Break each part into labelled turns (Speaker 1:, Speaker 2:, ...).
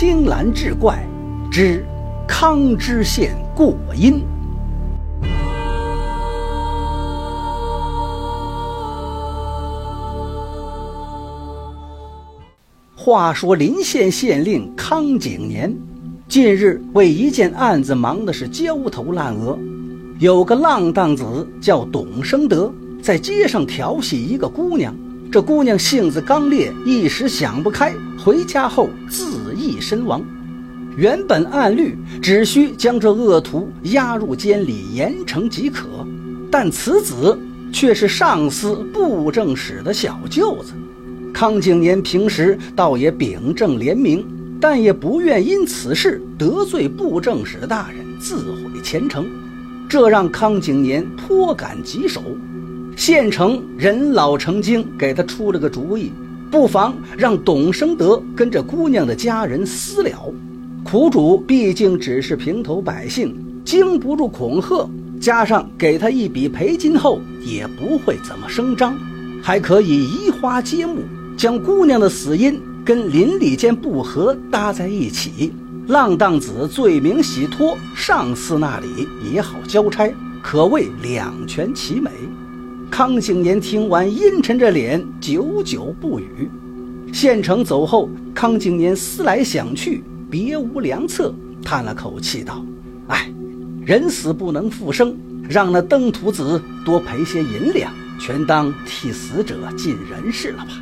Speaker 1: 青蓝志怪之康知县过阴。话说临县县令康景年，近日为一件案子忙的是焦头烂额。有个浪荡子叫董生德，在街上调戏一个姑娘。这姑娘性子刚烈，一时想不开，回家后自缢身亡。原本按律只需将这恶徒押入监里严惩即可，但此子却是上司布政使的小舅子。康景年平时倒也秉正廉明，但也不愿因此事得罪布政使大人，自毁前程。这让康景年颇感棘手，县城人老成精，给他出了个主意，不妨让董生德跟这姑娘的家人私了。苦主毕竟只是平头百姓，经不住恐吓，加上给他一笔赔金后，也不会怎么声张，还可以移花接木，将姑娘的死因跟邻里间不和搭在一起。浪荡子罪名洗脱，上司那里也好交差，可谓两全其美。康景年听完，阴沉着脸，久久不语。县城走后，康景年思来想去，别无良策，叹了口气道：“哎，人死不能复生，让那登徒子多赔些银两，全当替死者尽人事了吧。”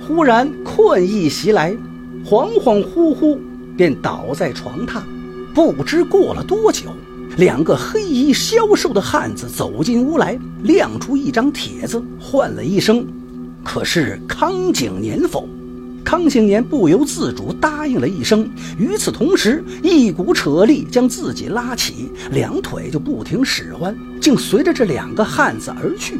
Speaker 1: 忽然困意袭来，恍恍惚惚。便倒在床榻，不知过了多久，两个黑衣消瘦的汉子走进屋来，亮出一张帖子，唤了一声：“可是康景年否？”康景年不由自主答应了一声。与此同时，一股扯力将自己拉起，两腿就不停使唤，竟随着这两个汉子而去。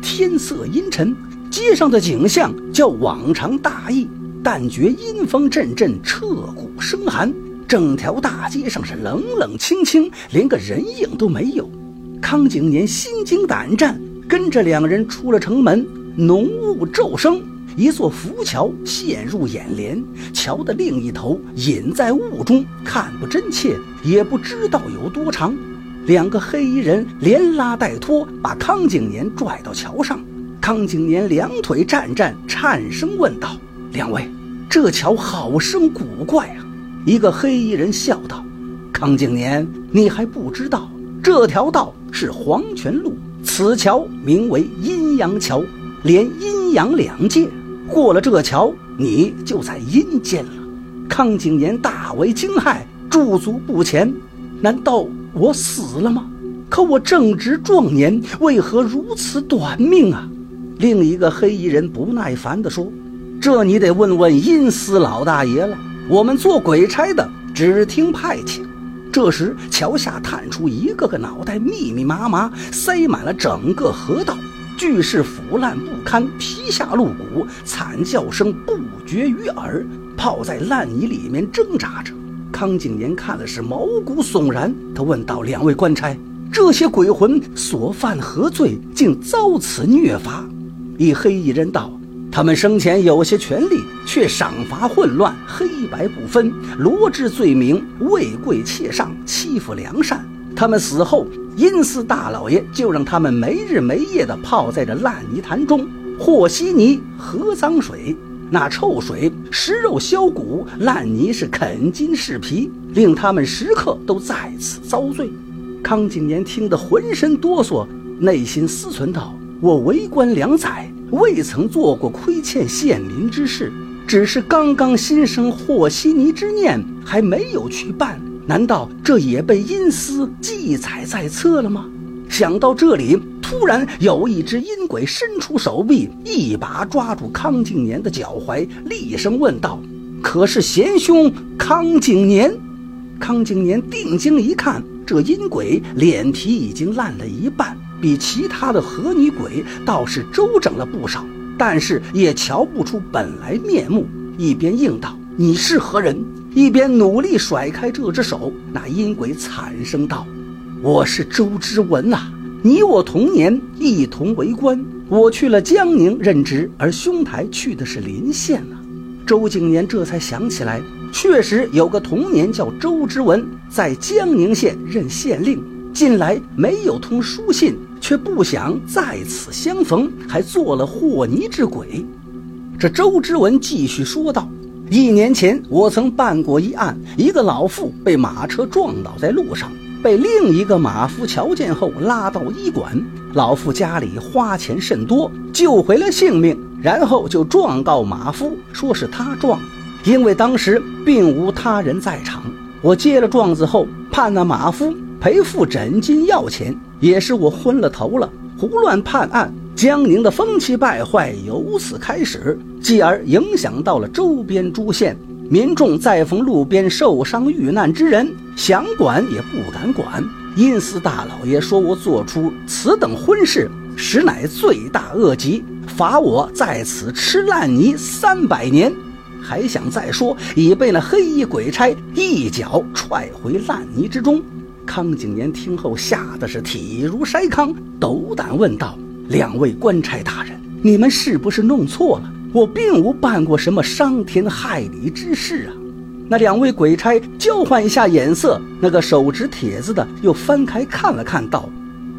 Speaker 1: 天色阴沉，街上的景象较往常大异。但觉阴风阵阵，彻骨生寒。整条大街上是冷冷清清，连个人影都没有。康景年心惊胆战，跟着两人出了城门。浓雾骤生，一座浮桥陷入眼帘，桥的另一头隐在雾中，看不真切，也不知道有多长。两个黑衣人连拉带拖，把康景年拽到桥上。康景年两腿战战，颤声问道：“两位。”这桥好生古怪啊！一个黑衣人笑道：“康景年，你还不知道，这条道是黄泉路，此桥名为阴阳桥，连阴阳两界。过了这桥，你就在阴间了。”康景年大为惊骇，驻足不前。难道我死了吗？可我正值壮年，为何如此短命啊？另一个黑衣人不耐烦地说。这你得问问阴司老大爷了。我们做鬼差的只听派遣。这时，桥下探出一个个脑袋，密密麻麻，塞满了整个河道。巨是腐烂不堪，皮下露骨，惨叫声不绝于耳。泡在烂泥里面挣扎着。康景年看的是毛骨悚然。他问道：“两位官差，这些鬼魂所犯何罪，竟遭此虐罚？”一黑衣人道。他们生前有些权力，却赏罚混乱，黑白不分，罗织罪名，为贵妾上，欺负良善。他们死后，阴司大老爷就让他们没日没夜地泡在这烂泥潭中，和稀泥，喝脏水，那臭水食肉消骨，烂泥是啃筋噬皮，令他们时刻都在此遭罪。康景年听得浑身哆嗦，内心思忖道：“我为官两载。”未曾做过亏欠县民之事，只是刚刚心生和稀泥之念，还没有去办。难道这也被阴司记载在册了吗？想到这里，突然有一只阴鬼伸出手臂，一把抓住康景年的脚踝，厉声问道：“可是贤兄康景年？”康景年定睛一看，这阴鬼脸皮已经烂了一半。比其他的和泥鬼倒是周整了不少，但是也瞧不出本来面目。一边应道：“你是何人？”一边努力甩开这只手。那阴鬼惨声道：“我是周之文呐，你我同年，一同为官。我去了江宁任职，而兄台去的是临县呐。”周景年这才想起来，确实有个童年叫周之文，在江宁县任县令，近来没有通书信，却不想在此相逢，还做了和泥之鬼。这周之文继续说道：“一年前，我曾办过一案，一个老妇被马车撞倒在路上。”被另一个马夫瞧见后拉到医馆，老妇家里花钱甚多，救回了性命，然后就状告马夫，说是他撞，因为当时并无他人在场。我接了状子后，判那马夫赔付诊金要钱，也是我昏了头了，胡乱判案，江宁的风气败坏由此开始，继而影响到了周边诸县。民众再逢路边受伤遇难之人，想管也不敢管。阴司大老爷说我做出此等婚事，实乃罪大恶极，罚我在此吃烂泥三百年。还想再说，已被那黑衣鬼差一脚踹回烂泥之中。康景年听后吓得是体如筛糠，斗胆问道：“两位官差大人，你们是不是弄错了？”我并无办过什么伤天害理之事啊！那两位鬼差交换一下眼色，那个手执帖子的又翻开看了看，道：“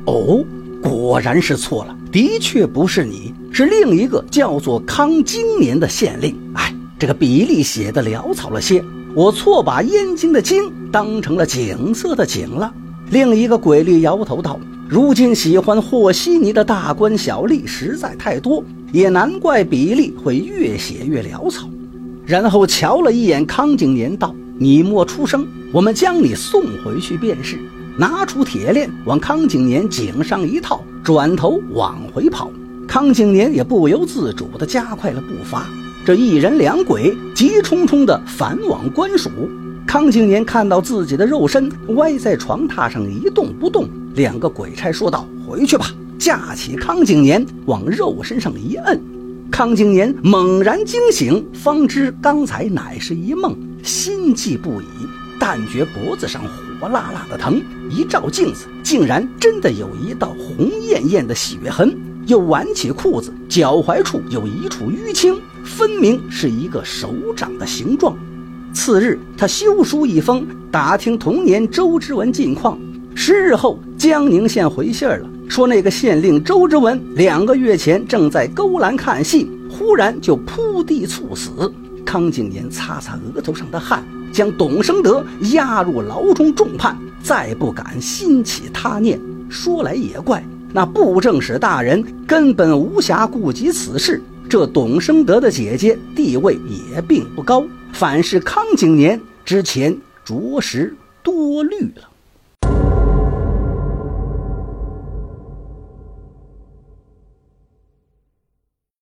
Speaker 1: 哦，果然是错了，的确不是你，是另一个叫做康经年的县令。哎，这个笔例写的潦草了些，我错把燕京的京当成了景色的景了。”另一个鬼吏摇头道：“如今喜欢和稀泥的大官小吏实在太多。”也难怪比例会越写越潦草，然后瞧了一眼康景年，道：“你莫出声，我们将你送回去便是。”拿出铁链往康景年颈上一套，转头往回跑。康景年也不由自主地加快了步伐。这一人两鬼急冲冲地返往官署。康景年看到自己的肉身歪在床榻上一动不动，两个鬼差说道：“回去吧。”架起康景年往肉身上一摁，康景年猛然惊醒，方知刚才乃是一梦，心悸不已，但觉脖子上火辣辣的疼。一照镜子，竟然真的有一道红艳艳的血痕。又挽起裤子，脚踝处有一处淤青，分明是一个手掌的形状。次日，他修书一封，打听童年周之文近况。十日后，江宁县回信了。说那个县令周之文两个月前正在勾栏看戏，忽然就扑地猝死。康景年擦擦额头上的汗，将董生德押入牢中重判，再不敢心起他念。说来也怪，那布政使大人根本无暇顾及此事。这董生德的姐姐地位也并不高，反是康景年之前着实多虑了。